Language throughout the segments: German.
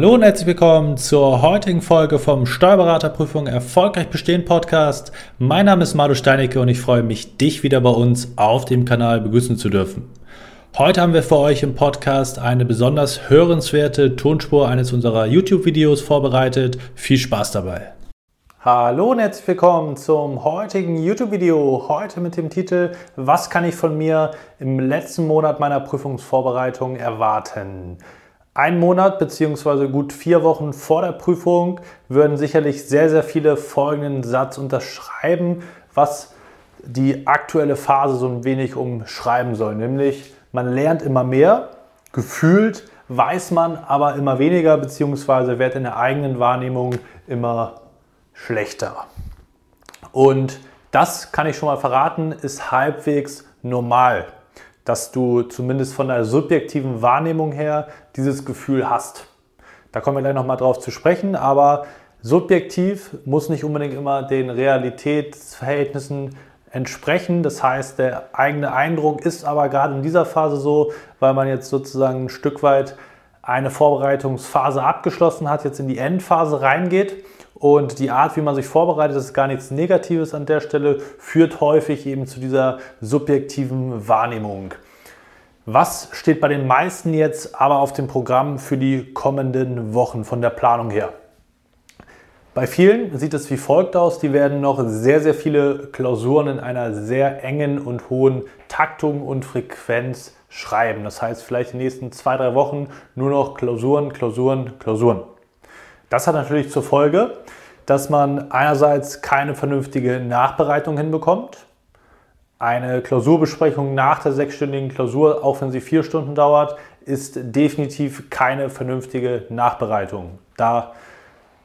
Hallo und herzlich willkommen zur heutigen Folge vom Steuerberaterprüfung Erfolgreich Bestehen Podcast. Mein Name ist Madu Steinecke und ich freue mich, dich wieder bei uns auf dem Kanal begrüßen zu dürfen. Heute haben wir für euch im Podcast eine besonders hörenswerte Tonspur eines unserer YouTube-Videos vorbereitet. Viel Spaß dabei! Hallo und herzlich willkommen zum heutigen YouTube-Video. Heute mit dem Titel Was kann ich von mir im letzten Monat meiner Prüfungsvorbereitung erwarten? Ein Monat bzw. gut vier Wochen vor der Prüfung würden sicherlich sehr, sehr viele folgenden Satz unterschreiben, was die aktuelle Phase so ein wenig umschreiben soll. Nämlich, man lernt immer mehr, gefühlt weiß man aber immer weniger bzw. wird in der eigenen Wahrnehmung immer schlechter. Und das kann ich schon mal verraten, ist halbwegs normal dass du zumindest von der subjektiven Wahrnehmung her dieses Gefühl hast. Da kommen wir gleich nochmal drauf zu sprechen, aber subjektiv muss nicht unbedingt immer den Realitätsverhältnissen entsprechen. Das heißt, der eigene Eindruck ist aber gerade in dieser Phase so, weil man jetzt sozusagen ein Stück weit eine Vorbereitungsphase abgeschlossen hat, jetzt in die Endphase reingeht und die Art, wie man sich vorbereitet, ist gar nichts Negatives an der Stelle, führt häufig eben zu dieser subjektiven Wahrnehmung. Was steht bei den meisten jetzt aber auf dem Programm für die kommenden Wochen von der Planung her? Bei vielen sieht es wie folgt aus. Die werden noch sehr, sehr viele Klausuren in einer sehr engen und hohen Taktung und Frequenz schreiben. Das heißt, vielleicht in den nächsten zwei, drei Wochen nur noch Klausuren, Klausuren, Klausuren. Das hat natürlich zur Folge, dass man einerseits keine vernünftige Nachbereitung hinbekommt. Eine Klausurbesprechung nach der sechsstündigen Klausur, auch wenn sie vier Stunden dauert, ist definitiv keine vernünftige Nachbereitung. Da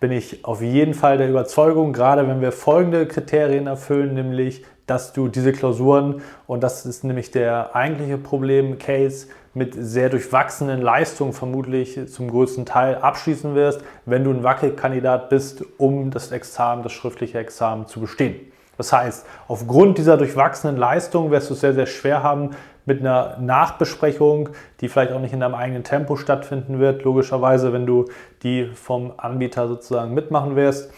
bin ich auf jeden Fall der Überzeugung, gerade wenn wir folgende Kriterien erfüllen, nämlich dass du diese Klausuren, und das ist nämlich der eigentliche Problem-Case, mit sehr durchwachsenen Leistungen vermutlich zum größten Teil abschließen wirst, wenn du ein Wackelkandidat bist, um das Examen, das schriftliche Examen zu bestehen. Das heißt, aufgrund dieser durchwachsenen Leistung wirst du es sehr, sehr schwer haben, mit einer Nachbesprechung, die vielleicht auch nicht in deinem eigenen Tempo stattfinden wird, logischerweise, wenn du die vom Anbieter sozusagen mitmachen wirst,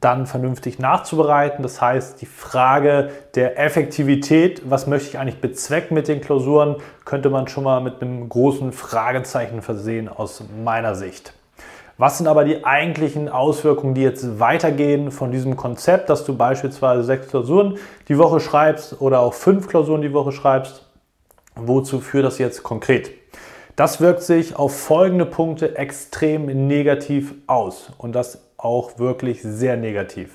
dann vernünftig nachzubereiten. Das heißt, die Frage der Effektivität, was möchte ich eigentlich bezwecken mit den Klausuren, könnte man schon mal mit einem großen Fragezeichen versehen aus meiner Sicht. Was sind aber die eigentlichen Auswirkungen, die jetzt weitergehen von diesem Konzept, dass du beispielsweise sechs Klausuren die Woche schreibst oder auch fünf Klausuren die Woche schreibst? Wozu führt das jetzt konkret? Das wirkt sich auf folgende Punkte extrem negativ aus und das auch wirklich sehr negativ.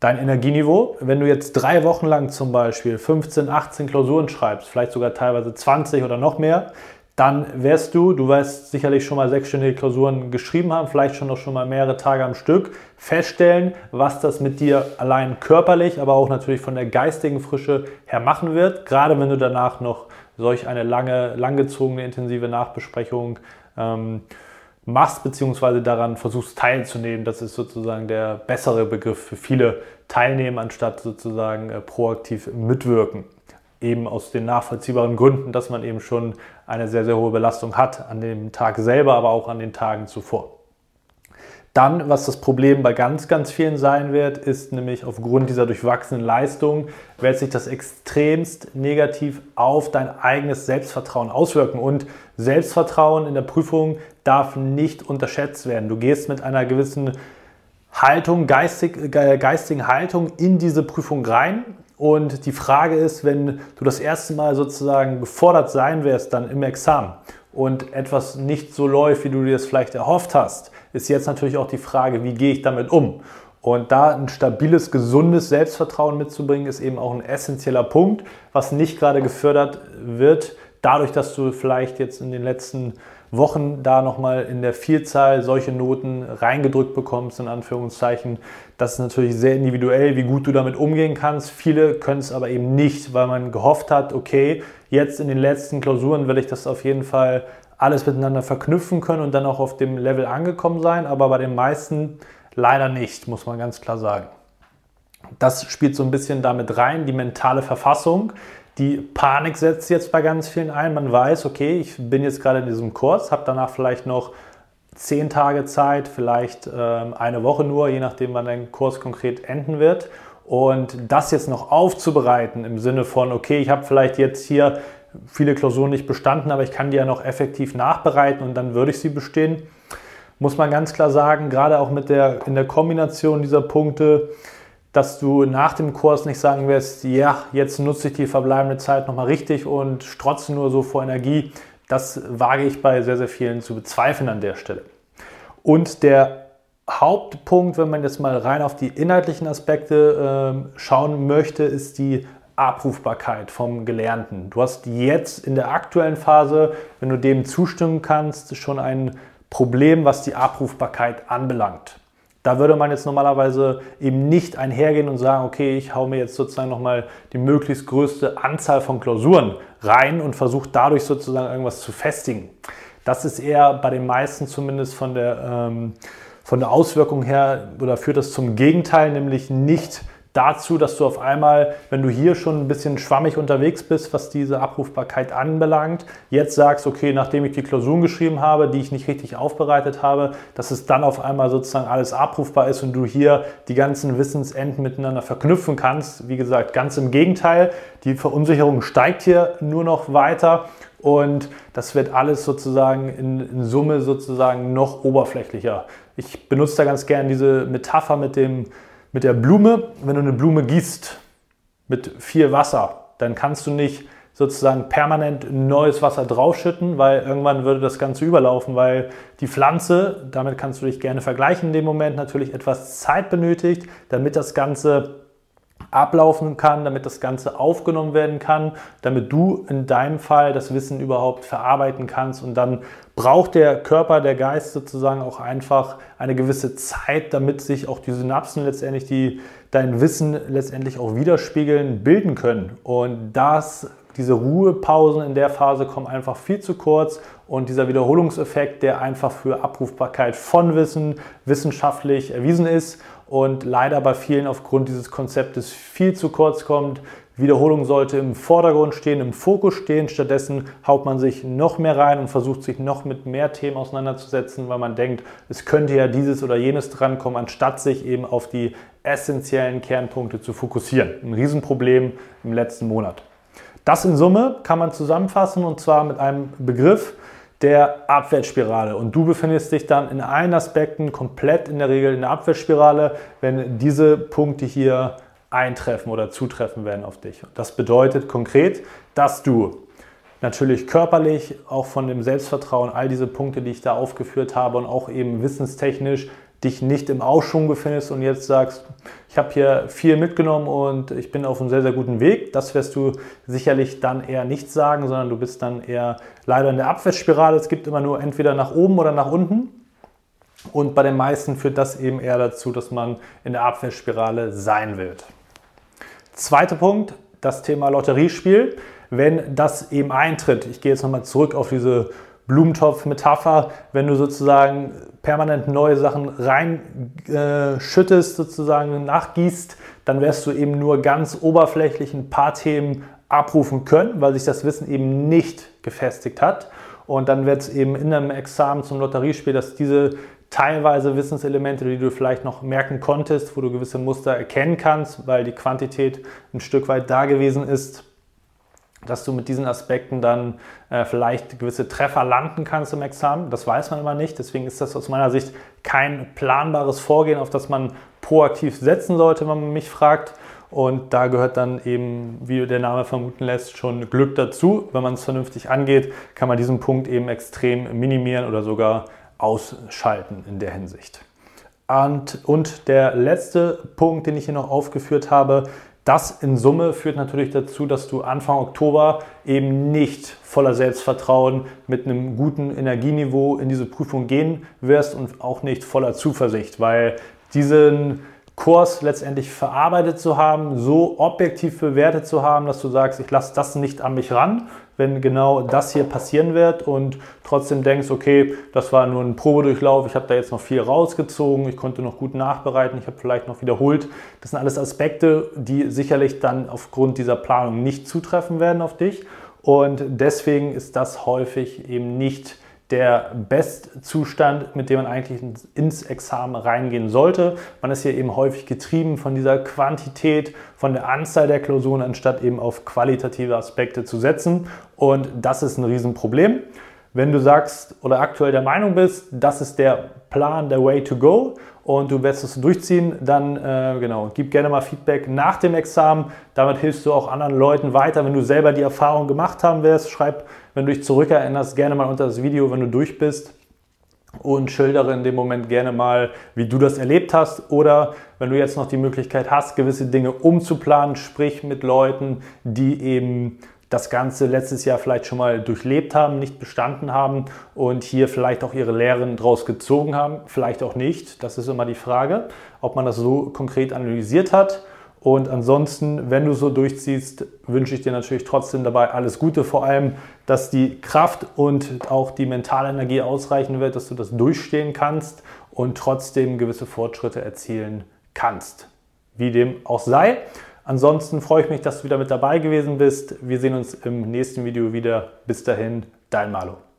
Dein Energieniveau, wenn du jetzt drei Wochen lang zum Beispiel 15, 18 Klausuren schreibst, vielleicht sogar teilweise 20 oder noch mehr, dann wirst du, du wirst sicherlich schon mal sechsstündige Klausuren geschrieben haben, vielleicht schon noch schon mal mehrere Tage am Stück, feststellen, was das mit dir allein körperlich, aber auch natürlich von der geistigen Frische her machen wird, gerade wenn du danach noch solch eine lange, langgezogene, intensive Nachbesprechung ähm, machst, beziehungsweise daran versuchst teilzunehmen. Das ist sozusagen der bessere Begriff für viele teilnehmen, anstatt sozusagen äh, proaktiv mitwirken. Eben aus den nachvollziehbaren Gründen, dass man eben schon eine sehr, sehr hohe Belastung hat an dem Tag selber, aber auch an den Tagen zuvor. Dann, was das Problem bei ganz, ganz vielen sein wird, ist nämlich aufgrund dieser durchwachsenen Leistung, wird sich das extremst negativ auf dein eigenes Selbstvertrauen auswirken. Und Selbstvertrauen in der Prüfung darf nicht unterschätzt werden. Du gehst mit einer gewissen Haltung, geistig, geistigen Haltung in diese Prüfung rein. Und die Frage ist, wenn du das erste Mal sozusagen gefordert sein wirst, dann im Examen und etwas nicht so läuft, wie du dir das vielleicht erhofft hast, ist jetzt natürlich auch die Frage, wie gehe ich damit um? Und da ein stabiles, gesundes Selbstvertrauen mitzubringen, ist eben auch ein essentieller Punkt, was nicht gerade gefördert wird, dadurch, dass du vielleicht jetzt in den letzten Wochen da nochmal in der Vielzahl solche Noten reingedrückt bekommst, in Anführungszeichen. Das ist natürlich sehr individuell, wie gut du damit umgehen kannst. Viele können es aber eben nicht, weil man gehofft hat, okay, jetzt in den letzten Klausuren will ich das auf jeden Fall alles miteinander verknüpfen können und dann auch auf dem Level angekommen sein, aber bei den meisten leider nicht, muss man ganz klar sagen. Das spielt so ein bisschen damit rein, die mentale Verfassung. Die Panik setzt jetzt bei ganz vielen ein. Man weiß, okay, ich bin jetzt gerade in diesem Kurs, habe danach vielleicht noch zehn Tage Zeit, vielleicht ähm, eine Woche nur, je nachdem, wann dein Kurs konkret enden wird. Und das jetzt noch aufzubereiten im Sinne von, okay, ich habe vielleicht jetzt hier viele Klausuren nicht bestanden, aber ich kann die ja noch effektiv nachbereiten und dann würde ich sie bestehen, muss man ganz klar sagen, gerade auch mit der, in der Kombination dieser Punkte, dass du nach dem Kurs nicht sagen wirst, ja, jetzt nutze ich die verbleibende Zeit nochmal richtig und strotze nur so vor Energie. Das wage ich bei sehr, sehr vielen zu bezweifeln an der Stelle. Und der Hauptpunkt, wenn man jetzt mal rein auf die inhaltlichen Aspekte äh, schauen möchte, ist die Abrufbarkeit vom Gelernten. Du hast jetzt in der aktuellen Phase, wenn du dem zustimmen kannst, schon ein Problem, was die Abrufbarkeit anbelangt. Da würde man jetzt normalerweise eben nicht einhergehen und sagen, okay, ich hau mir jetzt sozusagen nochmal die möglichst größte Anzahl von Klausuren rein und versuche dadurch sozusagen irgendwas zu festigen. Das ist eher bei den meisten zumindest von der, ähm, von der Auswirkung her oder führt das zum Gegenteil, nämlich nicht dazu, dass du auf einmal, wenn du hier schon ein bisschen schwammig unterwegs bist, was diese Abrufbarkeit anbelangt, jetzt sagst, okay, nachdem ich die Klausuren geschrieben habe, die ich nicht richtig aufbereitet habe, dass es dann auf einmal sozusagen alles abrufbar ist und du hier die ganzen Wissensenden miteinander verknüpfen kannst. Wie gesagt, ganz im Gegenteil, die Verunsicherung steigt hier nur noch weiter und das wird alles sozusagen in, in Summe sozusagen noch oberflächlicher. Ich benutze da ganz gerne diese Metapher mit dem mit der Blume, wenn du eine Blume gießt mit viel Wasser, dann kannst du nicht sozusagen permanent neues Wasser draufschütten, weil irgendwann würde das Ganze überlaufen, weil die Pflanze, damit kannst du dich gerne vergleichen in dem Moment, natürlich etwas Zeit benötigt, damit das Ganze ablaufen kann, damit das Ganze aufgenommen werden kann, damit du in deinem Fall das Wissen überhaupt verarbeiten kannst. Und dann braucht der Körper, der Geist sozusagen auch einfach eine gewisse Zeit, damit sich auch die Synapsen letztendlich, die dein Wissen letztendlich auch widerspiegeln, bilden können. Und das diese Ruhepausen in der Phase kommen einfach viel zu kurz und dieser Wiederholungseffekt, der einfach für Abrufbarkeit von Wissen wissenschaftlich erwiesen ist und leider bei vielen aufgrund dieses Konzeptes viel zu kurz kommt. Wiederholung sollte im Vordergrund stehen, im Fokus stehen. Stattdessen haut man sich noch mehr rein und versucht sich noch mit mehr Themen auseinanderzusetzen, weil man denkt, es könnte ja dieses oder jenes drankommen, anstatt sich eben auf die essentiellen Kernpunkte zu fokussieren. Ein Riesenproblem im letzten Monat. Das in Summe kann man zusammenfassen und zwar mit einem Begriff der Abwärtsspirale. Und du befindest dich dann in allen Aspekten komplett in der Regel in der Abwärtsspirale, wenn diese Punkte hier eintreffen oder zutreffen werden auf dich. Das bedeutet konkret, dass du natürlich körperlich, auch von dem Selbstvertrauen, all diese Punkte, die ich da aufgeführt habe und auch eben wissenstechnisch dich nicht im Aufschwung befindest und jetzt sagst, ich habe hier viel mitgenommen und ich bin auf einem sehr, sehr guten Weg. Das wirst du sicherlich dann eher nicht sagen, sondern du bist dann eher leider in der Abwärtsspirale. Es gibt immer nur entweder nach oben oder nach unten. Und bei den meisten führt das eben eher dazu, dass man in der Abwärtsspirale sein wird. Zweiter Punkt, das Thema Lotteriespiel. Wenn das eben eintritt, ich gehe jetzt nochmal zurück auf diese Blumentopf-Metapher, wenn du sozusagen permanent neue Sachen reinschüttest, äh, sozusagen nachgießt, dann wirst du eben nur ganz oberflächlich ein paar Themen abrufen können, weil sich das Wissen eben nicht gefestigt hat. Und dann wird es eben in einem Examen zum Lotteriespiel, dass diese teilweise Wissenselemente, die du vielleicht noch merken konntest, wo du gewisse Muster erkennen kannst, weil die Quantität ein Stück weit da gewesen ist, dass du mit diesen Aspekten dann äh, vielleicht gewisse Treffer landen kannst im Examen. Das weiß man immer nicht. Deswegen ist das aus meiner Sicht kein planbares Vorgehen, auf das man proaktiv setzen sollte, wenn man mich fragt. Und da gehört dann eben, wie der Name vermuten lässt, schon Glück dazu. Wenn man es vernünftig angeht, kann man diesen Punkt eben extrem minimieren oder sogar ausschalten in der Hinsicht. Und, und der letzte Punkt, den ich hier noch aufgeführt habe, das in Summe führt natürlich dazu, dass du Anfang Oktober eben nicht voller Selbstvertrauen mit einem guten Energieniveau in diese Prüfung gehen wirst und auch nicht voller Zuversicht, weil diesen Kurs letztendlich verarbeitet zu haben, so objektiv bewertet zu haben, dass du sagst, ich lasse das nicht an mich ran, wenn genau das hier passieren wird und trotzdem denkst, okay, das war nur ein Probedurchlauf, ich habe da jetzt noch viel rausgezogen, ich konnte noch gut nachbereiten, ich habe vielleicht noch wiederholt. Das sind alles Aspekte, die sicherlich dann aufgrund dieser Planung nicht zutreffen werden auf dich und deswegen ist das häufig eben nicht der Bestzustand, mit dem man eigentlich ins Examen reingehen sollte. Man ist hier eben häufig getrieben von dieser Quantität, von der Anzahl der Klausuren, anstatt eben auf qualitative Aspekte zu setzen. Und das ist ein Riesenproblem. Wenn du sagst oder aktuell der Meinung bist, das ist der Plan, der Way to go und du wirst es durchziehen, dann äh, genau, gib gerne mal Feedback nach dem Examen. Damit hilfst du auch anderen Leuten weiter. Wenn du selber die Erfahrung gemacht haben wirst, schreib, wenn du dich zurückerinnerst, gerne mal unter das Video, wenn du durch bist und schildere in dem Moment gerne mal, wie du das erlebt hast. Oder wenn du jetzt noch die Möglichkeit hast, gewisse Dinge umzuplanen, sprich mit Leuten, die eben das Ganze letztes Jahr vielleicht schon mal durchlebt haben, nicht bestanden haben und hier vielleicht auch ihre Lehren daraus gezogen haben, vielleicht auch nicht. Das ist immer die Frage, ob man das so konkret analysiert hat. Und ansonsten, wenn du so durchziehst, wünsche ich dir natürlich trotzdem dabei alles Gute, vor allem, dass die Kraft und auch die mentale Energie ausreichen wird, dass du das durchstehen kannst und trotzdem gewisse Fortschritte erzielen kannst. Wie dem auch sei. Ansonsten freue ich mich, dass du wieder mit dabei gewesen bist. Wir sehen uns im nächsten Video wieder. Bis dahin, dein Malo.